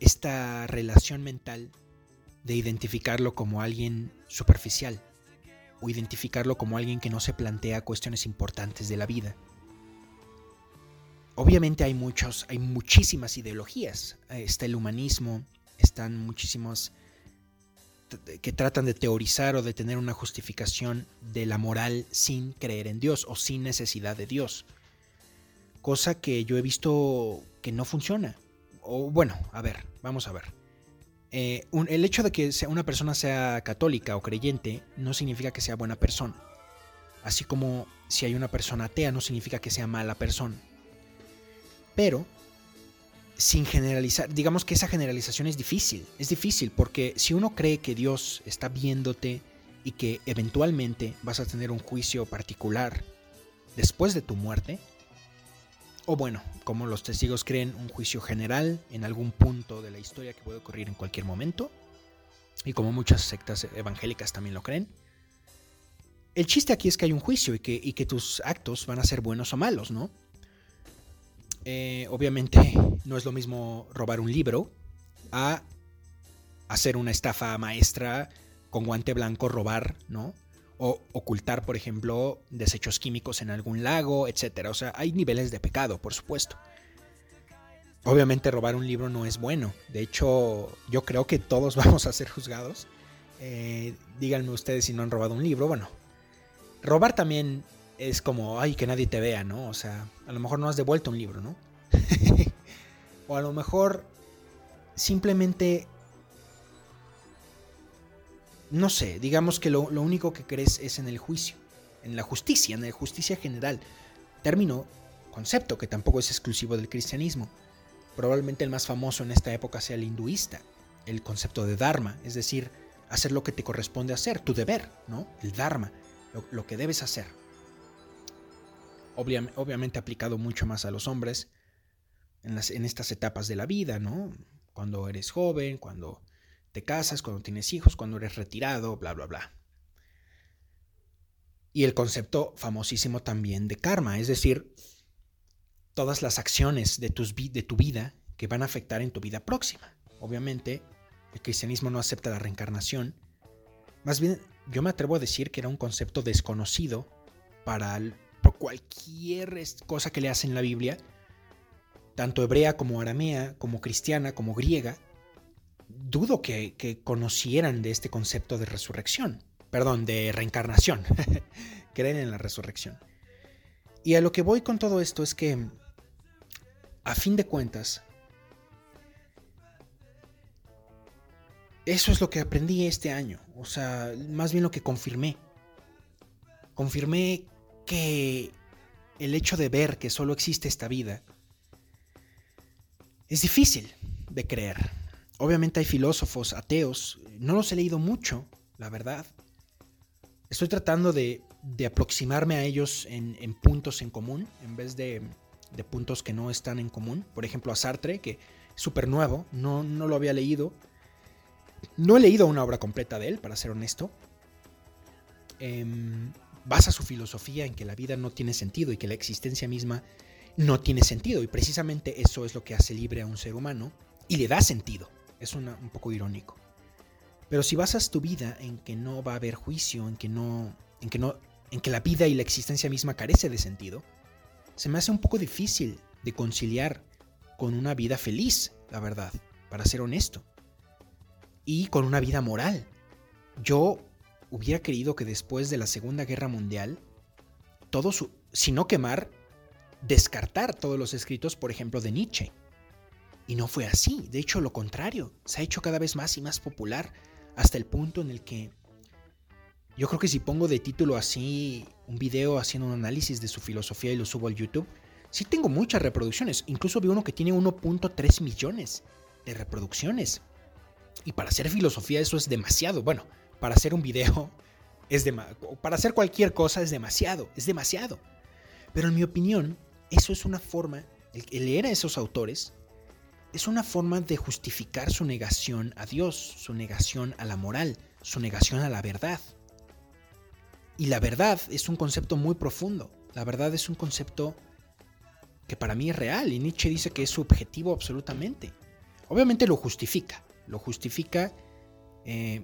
esta relación mental de identificarlo como alguien superficial o identificarlo como alguien que no se plantea cuestiones importantes de la vida. Obviamente hay muchos, hay muchísimas ideologías. Está el humanismo, están muchísimos que tratan de teorizar o de tener una justificación de la moral sin creer en Dios o sin necesidad de Dios. Cosa que yo he visto que no funciona. O bueno, a ver, vamos a ver. Eh, el hecho de que una persona sea católica o creyente no significa que sea buena persona. Así como si hay una persona atea no significa que sea mala persona. Pero, sin generalizar, digamos que esa generalización es difícil. Es difícil porque si uno cree que Dios está viéndote y que eventualmente vas a tener un juicio particular después de tu muerte, o bueno, como los testigos creen, un juicio general en algún punto de la historia que puede ocurrir en cualquier momento, y como muchas sectas evangélicas también lo creen. El chiste aquí es que hay un juicio y que, que tus actos van a ser buenos o malos, ¿no? Eh, obviamente no es lo mismo robar un libro a hacer una estafa maestra con guante blanco, robar, ¿no? o ocultar, por ejemplo, desechos químicos en algún lago, etc. O sea, hay niveles de pecado, por supuesto. Obviamente robar un libro no es bueno. De hecho, yo creo que todos [LAUGHS] vamos a ser juzgados. Eh, díganme ustedes si no han robado un libro. Bueno, robar también es como, ay, que nadie te vea, ¿no? O sea, a lo mejor no has devuelto un libro, ¿no? [LAUGHS] o a lo mejor simplemente no sé, digamos que lo, único que crees es en el juicio, en la justicia, en la justicia general. Término, concepto que tampoco es exclusivo del cristianismo. Probablemente el más famoso en esta época sea el hinduista, el concepto de dharma, es decir, hacer lo que te corresponde hacer, tu deber, ¿no? El dharma, lo, que debes hacer. Obviamente aplicado mucho más a los hombres en, estas etapas de la vida, ¿no? Cuando eres joven, cuando te casas, cuando tienes hijos, cuando eres retirado, bla, bla, bla. Y el concepto famosísimo también de karma, es decir, todas las acciones de, de tu vida que van a afectar en tu vida próxima. Obviamente, el cristianismo no acepta la reencarnación. Más bien, yo me atrevo a decir que era un concepto desconocido para cualquier cosa que le hacen en la Biblia, tanto hebrea como aramea, como cristiana, como griega dudo que, conocieran de este concepto de resurrección, perdón, de reencarnación, [LAUGHS] creen en la resurrección. Y a lo que voy con todo esto es que, a fin de cuentas, eso es lo que aprendí este año, o sea, más bien lo que confirmé. Confirmé que el hecho de ver que solo existe esta vida es difícil de creer obviamente hay filósofos ateos, no los he leído mucho, la verdad. Estoy tratando de, aproximarme a ellos en, puntos en común, en vez de, puntos que no están en común. Por ejemplo, a Sartre, que es súper nuevo, no, no lo había leído. No he leído una obra completa de él, para ser honesto. Em, basa su filosofía en que la vida no tiene sentido y que la existencia misma no tiene sentido. Y precisamente eso es lo que hace libre a un ser humano y le da sentido. Es un poco irónico. Pero si basas tu vida en que no va a haber juicio, en que no, en que no, en que la vida y la existencia misma carece de sentido, se me hace un poco difícil de conciliar con una vida feliz, la verdad, para ser honesto, y con una vida moral. Yo hubiera querido que después de la Segunda Guerra Mundial, todo su, si no quemar, descartar todos los escritos, por ejemplo, de Nietzsche. Y no fue así, de hecho lo contrario, se ha hecho cada vez más y más popular hasta el punto en el que yo creo que si pongo de título así un video haciendo un análisis de su filosofía y lo subo al YouTube, sí tengo muchas reproducciones, incluso vi uno que tiene 1.3 millones de reproducciones. Y para hacer filosofía eso es demasiado, bueno, para hacer un video [LAUGHS] es para hacer cualquier cosa es demasiado, es demasiado. Pero en mi opinión, eso es una forma, el leer a esos autores, es una forma de justificar su negación a Dios, su negación a la moral, su negación a la verdad. Y la verdad es un concepto muy profundo. La verdad es un concepto que para mí es real y Nietzsche dice que es subjetivo absolutamente. Obviamente lo justifica, lo justifica. Eh,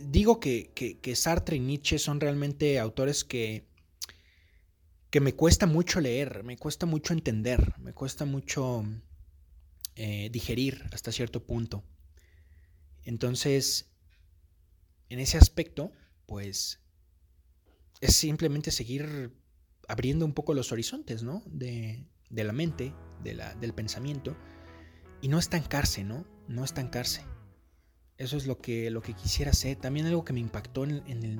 digo que, que, Sartre y Nietzsche son realmente autores que, que me cuesta mucho leer, me cuesta mucho entender, me cuesta mucho eh, digerir hasta cierto punto. Entonces, en ese aspecto, pues es simplemente seguir abriendo un poco los horizontes, ¿no? De, la mente, de la, del pensamiento, y no estancarse, ¿no? No estancarse. Eso es lo que, lo que quisiera hacer. También algo que me impactó en, el...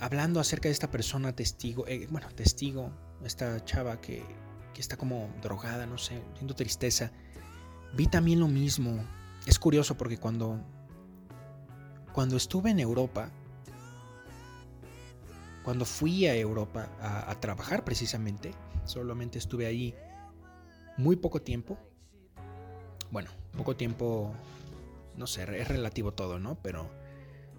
Hablando acerca de esta persona testigo, eh, bueno, testigo, esta chava que, que está como drogada, no sé, siento tristeza. Vi también lo mismo. Es curioso porque cuando, cuando estuve en Europa, cuando fui a Europa a, trabajar precisamente, solamente estuve ahí muy poco tiempo. Bueno, poco tiempo, no sé, es relativo todo, ¿no? Pero,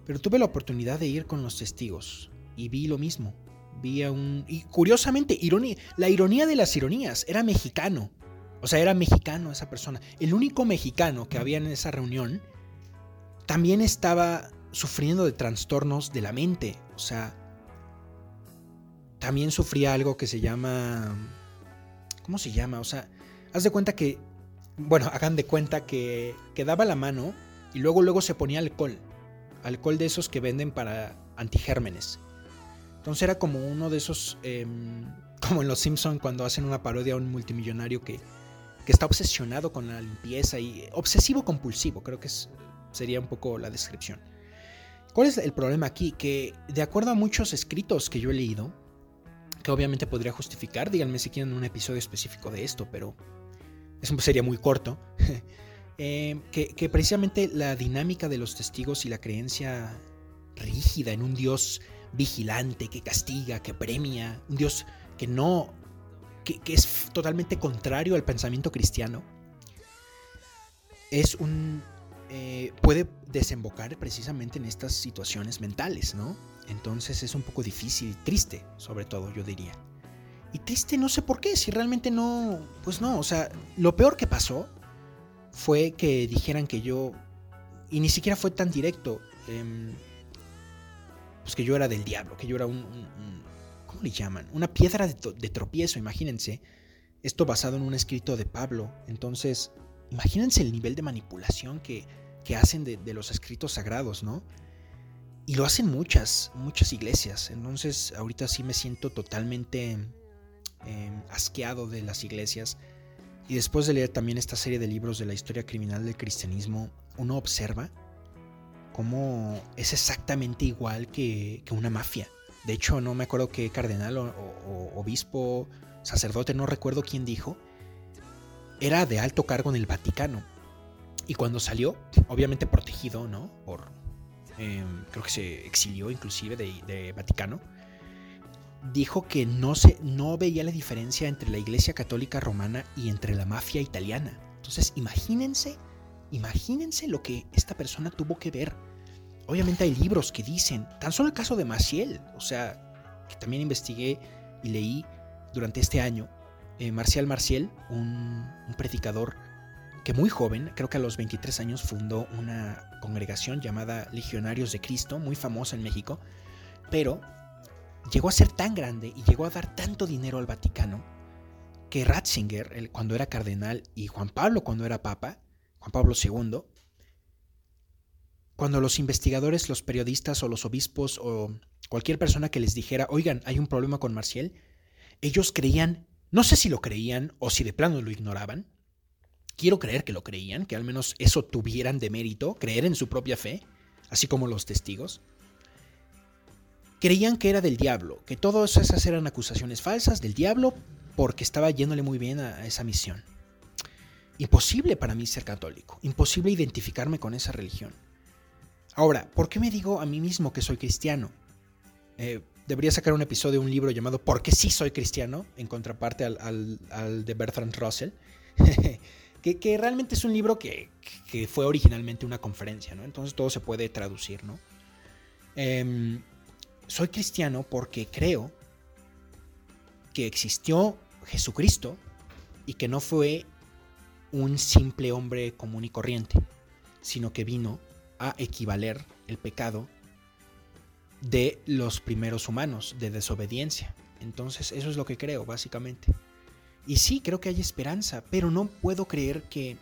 pero tuve la oportunidad de ir con los testigos y vi lo mismo. Vi a un... Y curiosamente, ironía, la ironía de las ironías, era mexicano. O sea, era mexicano esa persona. El único mexicano que había en esa reunión también estaba sufriendo de trastornos de la mente. O sea, también sufría algo que se llama... ¿Cómo se llama? O sea, haz de cuenta que... Bueno, hagan de cuenta que, que daba la mano y luego luego se ponía alcohol. Alcohol de esos que venden para antigérmenes. Entonces era como uno de esos, em, [LAUGHS] como en Los Simpson cuando hacen una parodia a un multimillonario que, que está obsesionado con la limpieza y obsesivo compulsivo, creo que sería un poco la descripción. ¿Cuál es el problema aquí? Que de acuerdo a muchos escritos que yo he leído, que obviamente podría justificar, díganme si quieren un episodio específico de esto, pero eso sería muy corto, [LAUGHS] que, que precisamente la dinámica de los testigos y la creencia rígida en un Dios vigilante, que castiga, que premia, un Dios que no, que, es totalmente contrario al pensamiento cristiano, es un, eh, puede desembocar precisamente en estas situaciones mentales, ¿no? Entonces es un poco difícil, triste, sobre todo, yo diría. Y triste no sé por qué, si realmente no, pues no, o sea, lo peor que pasó fue que dijeran que yo, y ni siquiera fue tan directo, eh, pues que yo era del diablo, que yo era un, ¿cómo le llaman? Una piedra de, tropiezo, imagínense. Esto basado en un escrito de Pablo. Entonces, imagínense el nivel de manipulación que, hacen de, los escritos sagrados, ¿no? Y lo hacen muchas, muchas iglesias. Entonces, ahorita sí me siento totalmente em, asqueado de las iglesias. Y después de leer también esta serie de libros de la historia criminal del cristianismo, uno observa cómo es exactamente igual que, una mafia. De hecho, no me acuerdo qué cardenal o, obispo, sacerdote, no recuerdo quién dijo, era de alto cargo en el Vaticano. Y cuando salió, obviamente protegido, ¿no? Por, em, creo que se exilió inclusive de, Vaticano, dijo que no, se, no veía la diferencia entre la Iglesia Católica Romana y entre la mafia italiana. Entonces, imagínense, imagínense lo que esta persona tuvo que ver obviamente hay libros que dicen, tan solo el caso de Maciel, o sea, que también investigué y leí durante este año, eh, Marcial Marcial, un, predicador que muy joven, creo que a los 23 años, fundó una congregación llamada Legionarios de Cristo, muy famosa en México, pero llegó a ser tan grande y llegó a dar tanto dinero al Vaticano que Ratzinger, cuando era cardenal, y Juan Pablo, cuando era papa, Juan Pablo II, cuando los investigadores, los periodistas o los obispos o cualquier persona que les dijera, oigan, hay un problema con Marcial, ellos creían, no sé si lo creían o si de plano lo ignoraban, quiero creer que lo creían, que al menos eso tuvieran de mérito, creer en su propia fe, así como los testigos, creían que era del diablo, que todas esas eran acusaciones falsas del diablo porque estaba yéndole muy bien a esa misión. Imposible para mí ser católico, imposible identificarme con esa religión. Ahora, ¿por qué me digo a mí mismo que soy cristiano? Eh, debería sacar un episodio de un libro llamado ¿Por qué sí soy cristiano? En contraparte al, de Bertrand Russell. [LAUGHS] que, realmente es un libro que, fue originalmente una conferencia, ¿no? Entonces todo se puede traducir, ¿no? Em, soy cristiano porque creo que existió Jesucristo y que no fue un simple hombre común y corriente, sino que vino a equivaler el pecado de los primeros humanos, de desobediencia. Entonces, eso es lo que creo, básicamente. Y sí, creo que hay esperanza, pero no puedo creer que,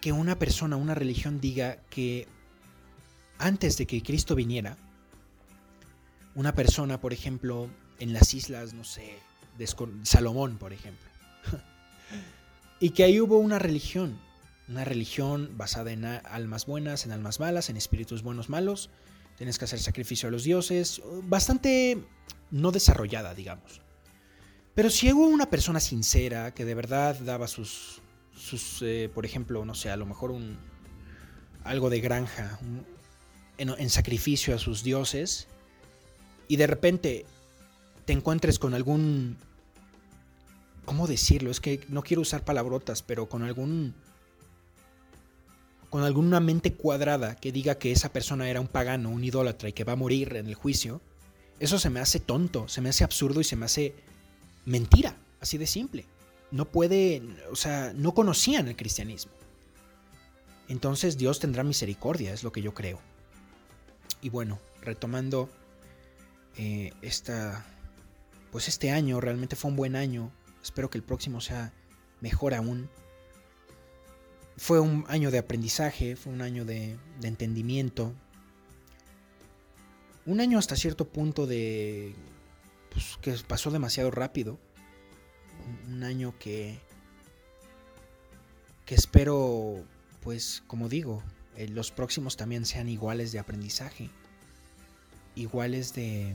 que una persona, una religión diga que antes de que Cristo viniera, una persona, por ejemplo, en las islas, no sé, de Salomón, por ejemplo, [LAUGHS] y que ahí hubo una religión, una religión basada en almas buenas, en almas malas, en espíritus buenos, malos, tienes que hacer sacrificio a los dioses, bastante no desarrollada, digamos. Pero si hubo una persona sincera que de verdad daba sus, sus eh, por ejemplo, no sé, a lo mejor un algo de granja, en, sacrificio a sus dioses, y de repente te encuentres con algún, ¿cómo decirlo? Es que no quiero usar palabrotas, pero con algún con alguna mente cuadrada que diga que esa persona era un pagano, un idólatra y que va a morir en el juicio, eso se me hace tonto, se me hace absurdo y se me hace mentira, así de simple. No puede, o sea, no conocían el cristianismo. Entonces Dios tendrá misericordia, es lo que yo creo. Y bueno, retomando eh, esta, pues este año realmente fue un buen año. Espero que el próximo sea mejor aún. Fue un año de aprendizaje, fue un año de, entendimiento, un año hasta cierto punto de pues, que pasó demasiado rápido, un año que que espero pues como digo eh, los próximos también sean iguales de aprendizaje iguales de,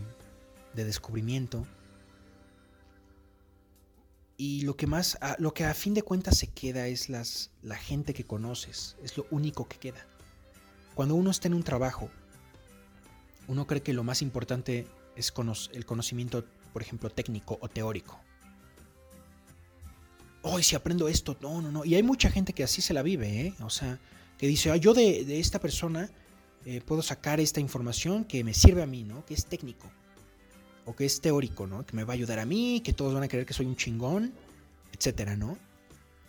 de descubrimiento y lo que más, lo que a fin de cuentas se queda es las, la gente que conoces, es lo único que queda. Cuando uno está en un trabajo, uno cree que lo más importante es el conocimiento, por ejemplo, técnico o teórico. Hoy si aprendo esto, no, no, no. Y hay mucha gente que así se la vive, ¿eh? O sea, que dice, ah, yo de, esta persona eh, puedo sacar esta información que me sirve a mí, ¿no? Que es técnico o que es teórico, ¿no? Que me va a ayudar a mí, que todos van a creer que soy un chingón, etcétera, ¿no?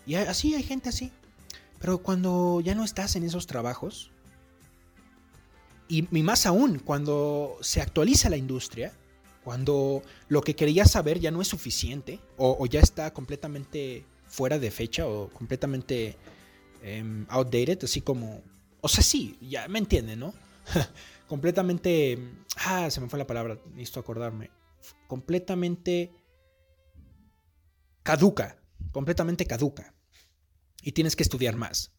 Y así hay gente así. Pero cuando ya no estás en esos trabajos, y, más aún, cuando se actualiza la industria, cuando lo que querías saber ya no es suficiente, o, ya está completamente fuera de fecha, o completamente em, outdated, así como... O sea, sí, ya me entienden, ¿no? [LAUGHS] completamente... Ah, se me fue la palabra, necesito acordarme. Completamente caduca, completamente caduca. Y tienes que estudiar más.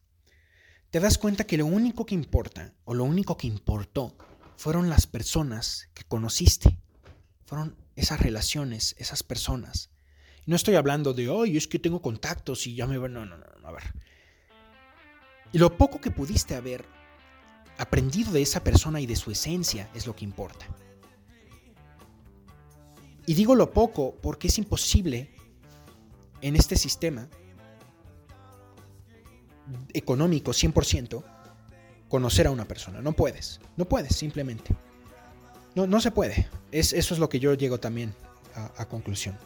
Te das cuenta que lo único que importa, o lo único que importó, fueron las personas que conociste. Fueron esas relaciones, esas personas. No estoy hablando de, hoy es que tengo contactos y ya me... No, no, no, no, a ver. Y lo poco que pudiste haber aprendido de esa persona y de su esencia es lo que importa. Y digo lo poco porque es imposible en este sistema económico 100% conocer a una persona. No puedes, no puedes simplemente. No, no se puede. Es, eso es lo que yo llego también a, conclusión.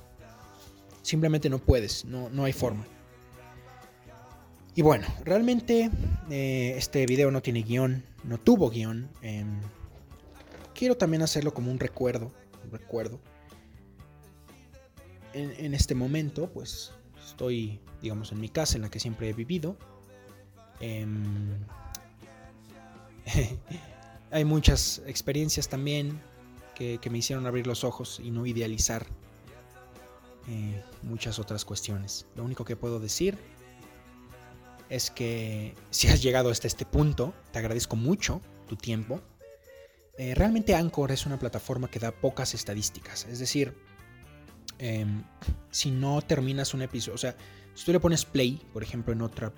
Simplemente no puedes, no, no hay forma. Y bueno, realmente eh, este video no tiene guion, no tuvo guion. Em, quiero también hacerlo como un recuerdo, recuerdo. En, este momento, pues estoy, digamos, en mi casa en la que siempre he vivido. Em, [LAUGHS] hay muchas experiencias también que, me hicieron abrir los ojos y no idealizar eh, muchas otras cuestiones. Lo único que puedo decir es que si has llegado hasta este punto, te agradezco mucho tu tiempo. Eh, realmente Anchor es una plataforma que da pocas estadísticas. Es decir, em, si no terminas un episodio, o sea, si tú le pones play, por ejemplo, en otra,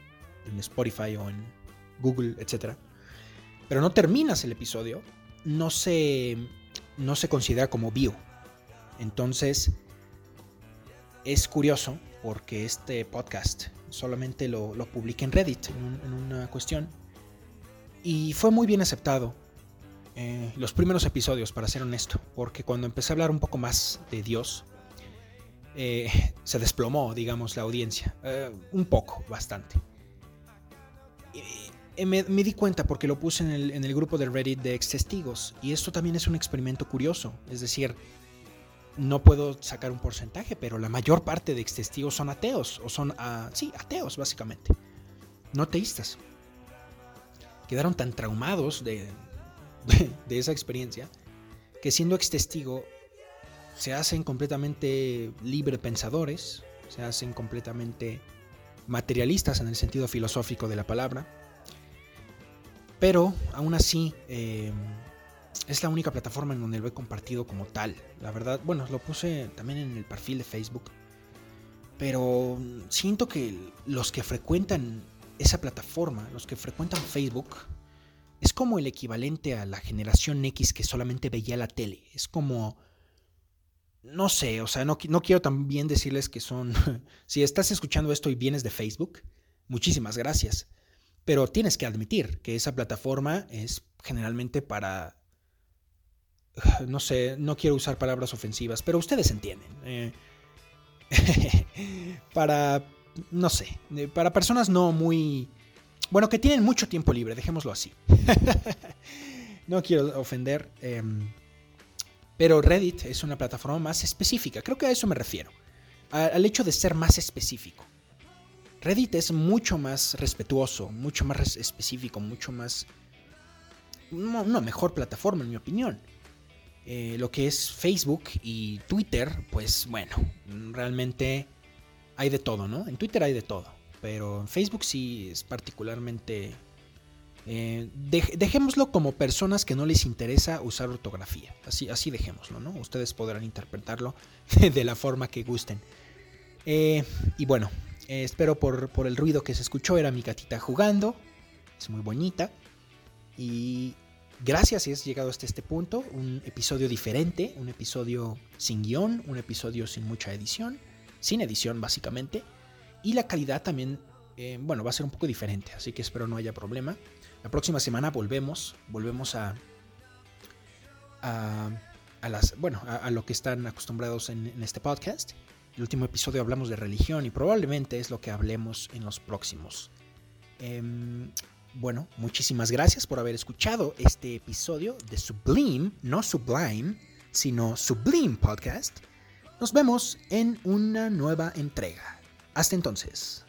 en Spotify o en Google, etc., pero no terminas el episodio, no se, no se considera como bio. Entonces, es curioso porque este podcast solamente lo, lo publiqué en Reddit, en, una cuestión, y fue muy bien aceptado. Eh, los primeros episodios, para ser honesto, porque cuando empecé a hablar un poco más de Dios, eh, [LAUGHS] se desplomó, digamos, la audiencia. Eh, un poco, bastante. Me, me, di cuenta porque lo puse en el, en el grupo de Reddit de ex testigos. Y esto también es un experimento curioso. Es decir, no puedo sacar un porcentaje, pero la mayor parte de ex testigos son ateos. O son, uh, sí, ateos, básicamente. No teístas. Quedaron tan traumados de, de esa experiencia que siendo ex testigo se hacen completamente libre pensadores, se hacen completamente materialistas en el sentido filosófico de la palabra, pero aún así eh, es la única plataforma en donde lo he compartido como tal. La verdad, bueno, lo puse también en el perfil de Facebook, pero siento que los que frecuentan esa plataforma, los que frecuentan Facebook, es como el equivalente a la generación X que solamente veía la tele. Es como no sé, o sea, no, no quiero también decirles que son, [LAUGHS] si estás escuchando esto y vienes de Facebook, muchísimas gracias. Pero tienes que admitir que esa plataforma es generalmente para, [SIGHS] no sé, no quiero usar palabras ofensivas, pero ustedes entienden. Eh, [LAUGHS] para, no sé, eh, para personas no muy, bueno, que tienen mucho tiempo libre, dejémoslo así. [LAUGHS] no quiero ofender. Em, pero Reddit es una plataforma más específica, creo que a eso me refiero, al hecho de ser más específico. Reddit es mucho más respetuoso, mucho más específico, mucho más... Una mejor plataforma, en mi opinión. Eh, lo que es Facebook y Twitter, pues bueno, realmente hay de todo, ¿no? En Twitter hay de todo, pero en Facebook sí es particularmente eh, dejémoslo como personas que no les interesa usar ortografía. Así, así dejémoslo, ¿no? Ustedes podrán interpretarlo [LAUGHS] de la forma que gusten. Eh, y bueno, espero por, por, el ruido que se escuchó. Era mi gatita jugando. Es muy bonita. Y gracias si has llegado hasta este punto. Un episodio diferente, un episodio sin guion, un episodio sin mucha edición. Sin edición, básicamente. Y la calidad también, bueno, va a ser un poco diferente. Así que espero no haya problema. La próxima semana volvemos, volvemos a, a, las, bueno, a, lo que están acostumbrados en, este podcast. El último episodio hablamos de religión y probablemente es lo que hablemos en los próximos. Em, bueno, muchísimas gracias por haber escuchado este episodio de Sublime, no Sublime, sino Sublime Podcast. Nos vemos en una nueva entrega. Hasta entonces.